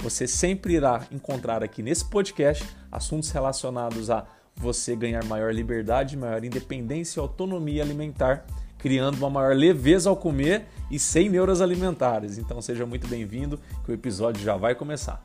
Você sempre irá encontrar aqui nesse podcast assuntos relacionados a você ganhar maior liberdade, maior independência e autonomia alimentar, criando uma maior leveza ao comer e sem neuras alimentares. Então seja muito bem-vindo, que o episódio já vai começar.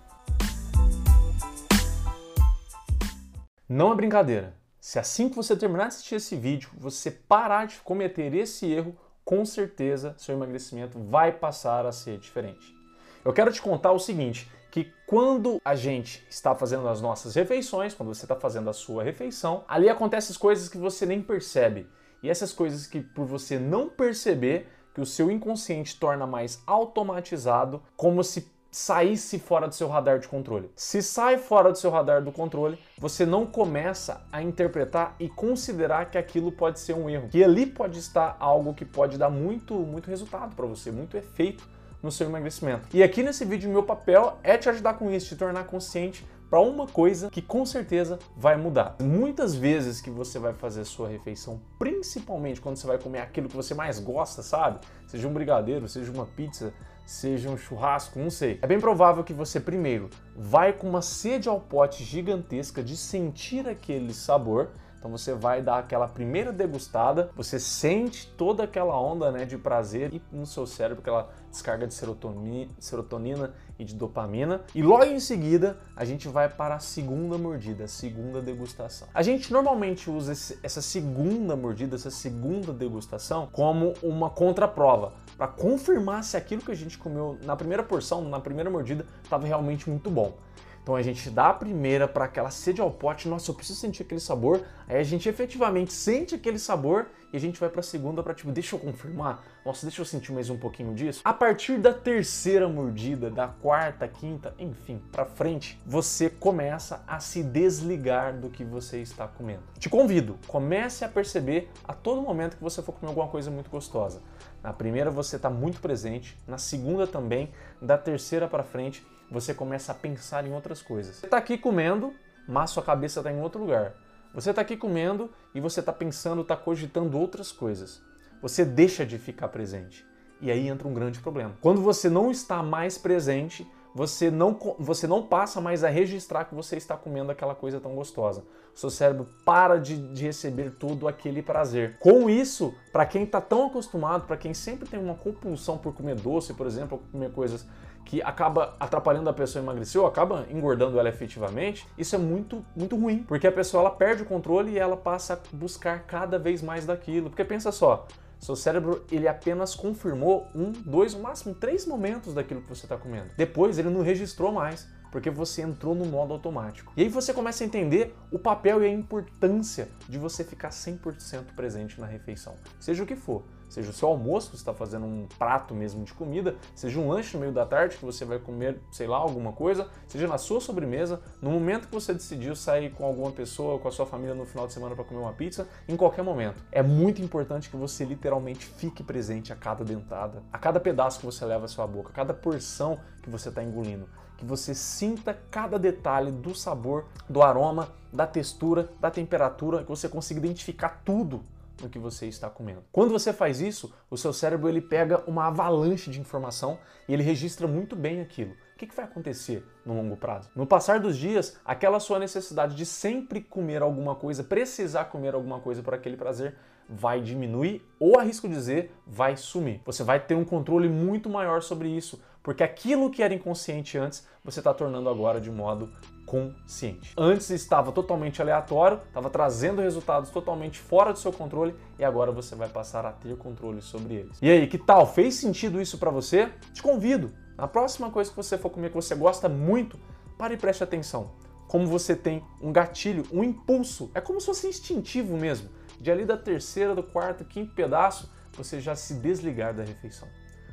Não é brincadeira. Se assim que você terminar de assistir esse vídeo, você parar de cometer esse erro, com certeza seu emagrecimento vai passar a ser diferente. Eu quero te contar o seguinte: que quando a gente está fazendo as nossas refeições, quando você está fazendo a sua refeição, ali acontecem coisas que você nem percebe. E essas coisas que por você não perceber, que o seu inconsciente torna mais automatizado, como se saísse fora do seu radar de controle. Se sai fora do seu radar do controle, você não começa a interpretar e considerar que aquilo pode ser um erro. Que ali pode estar algo que pode dar muito, muito resultado para você, muito efeito no seu emagrecimento. E aqui nesse vídeo, meu papel é te ajudar com isso, te tornar consciente para uma coisa que com certeza vai mudar. Muitas vezes que você vai fazer a sua refeição, principalmente quando você vai comer aquilo que você mais gosta, sabe? Seja um brigadeiro, seja uma pizza, seja um churrasco, não sei. É bem provável que você primeiro vai com uma sede ao pote gigantesca de sentir aquele sabor então você vai dar aquela primeira degustada, você sente toda aquela onda né, de prazer e no seu cérebro aquela descarga de serotonina e de dopamina. E logo em seguida a gente vai para a segunda mordida, a segunda degustação. A gente normalmente usa esse, essa segunda mordida, essa segunda degustação como uma contraprova para confirmar se aquilo que a gente comeu na primeira porção, na primeira mordida, estava realmente muito bom. Então a gente dá a primeira para aquela sede ao pote, nossa, eu preciso sentir aquele sabor. Aí a gente efetivamente sente aquele sabor e a gente vai para a segunda para tipo, deixa eu confirmar. Nossa, deixa eu sentir mais um pouquinho disso. A partir da terceira mordida, da quarta, quinta, enfim, para frente, você começa a se desligar do que você está comendo. Te convido, comece a perceber a todo momento que você for comer alguma coisa muito gostosa. Na primeira você está muito presente, na segunda também, da terceira para frente você começa a pensar em outras coisas. Você está aqui comendo, mas sua cabeça está em outro lugar. Você está aqui comendo e você está pensando, está cogitando outras coisas. Você deixa de ficar presente. E aí entra um grande problema. Quando você não está mais presente, você não, você não passa mais a registrar que você está comendo aquela coisa tão gostosa. O seu cérebro para de, de receber todo aquele prazer. Com isso, para quem está tão acostumado, para quem sempre tem uma compulsão por comer doce, por exemplo, ou comer coisas que acaba atrapalhando a pessoa emagrecer ou acaba engordando ela efetivamente, isso é muito, muito ruim, porque a pessoa ela perde o controle e ela passa a buscar cada vez mais daquilo. Porque pensa só, seu cérebro ele apenas confirmou um, dois, no máximo três momentos daquilo que você está comendo. Depois ele não registrou mais porque você entrou no modo automático. E aí você começa a entender o papel e a importância de você ficar 100% presente na refeição, seja o que for. Seja o seu almoço, você está fazendo um prato mesmo de comida, seja um lanche no meio da tarde que você vai comer, sei lá, alguma coisa, seja na sua sobremesa, no momento que você decidiu sair com alguma pessoa, com a sua família no final de semana para comer uma pizza, em qualquer momento. É muito importante que você literalmente fique presente a cada dentada, a cada pedaço que você leva à sua boca, a cada porção que você está engolindo que você sinta cada detalhe do sabor, do aroma, da textura, da temperatura, que você consiga identificar tudo no que você está comendo. Quando você faz isso, o seu cérebro ele pega uma avalanche de informação e ele registra muito bem aquilo. O que, que vai acontecer no longo prazo? No passar dos dias, aquela sua necessidade de sempre comer alguma coisa, precisar comer alguma coisa por aquele prazer, vai diminuir ou arrisco dizer, vai sumir. Você vai ter um controle muito maior sobre isso, porque aquilo que era inconsciente antes, você está tornando agora de modo consciente. Antes estava totalmente aleatório, estava trazendo resultados totalmente fora do seu controle e agora você vai passar a ter controle sobre eles. E aí, que tal? Fez sentido isso para você? Te convido. Na próxima coisa que você for comer que você gosta muito, pare e preste atenção. Como você tem um gatilho, um impulso, é como se fosse instintivo mesmo. De ali da terceira, do quarto, quinto pedaço, você já se desligar da refeição.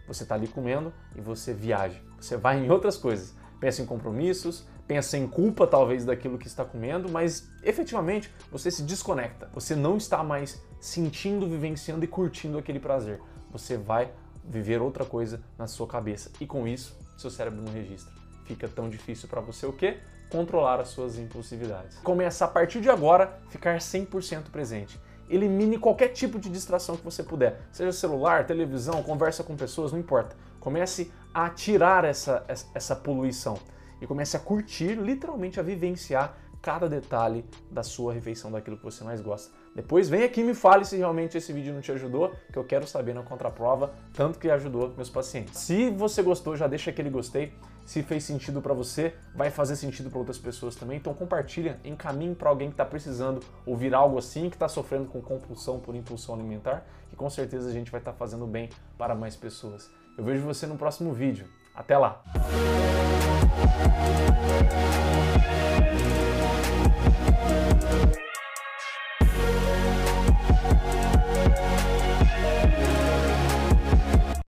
Você está ali comendo e você viaja. Você vai em outras coisas. Pensa em compromissos, pensa em culpa talvez daquilo que está comendo, mas efetivamente você se desconecta. Você não está mais sentindo, vivenciando e curtindo aquele prazer. Você vai viver outra coisa na sua cabeça e com isso seu cérebro não registra. Fica tão difícil para você o quê? Controlar as suas impulsividades. Começa a partir de agora ficar 100% presente. Elimine qualquer tipo de distração que você puder, seja celular, televisão, conversa com pessoas, não importa. Comece a tirar essa, essa poluição e comece a curtir, literalmente a vivenciar cada detalhe da sua refeição, daquilo que você mais gosta. Depois vem aqui e me fale se realmente esse vídeo não te ajudou, que eu quero saber na contraprova, tanto que ajudou meus pacientes. Se você gostou, já deixa aquele gostei. Se fez sentido para você, vai fazer sentido para outras pessoas também. Então compartilha, encaminhe para alguém que está precisando ouvir algo assim, que está sofrendo com compulsão por impulsão alimentar, que com certeza a gente vai estar tá fazendo bem para mais pessoas. Eu vejo você no próximo vídeo. Até lá!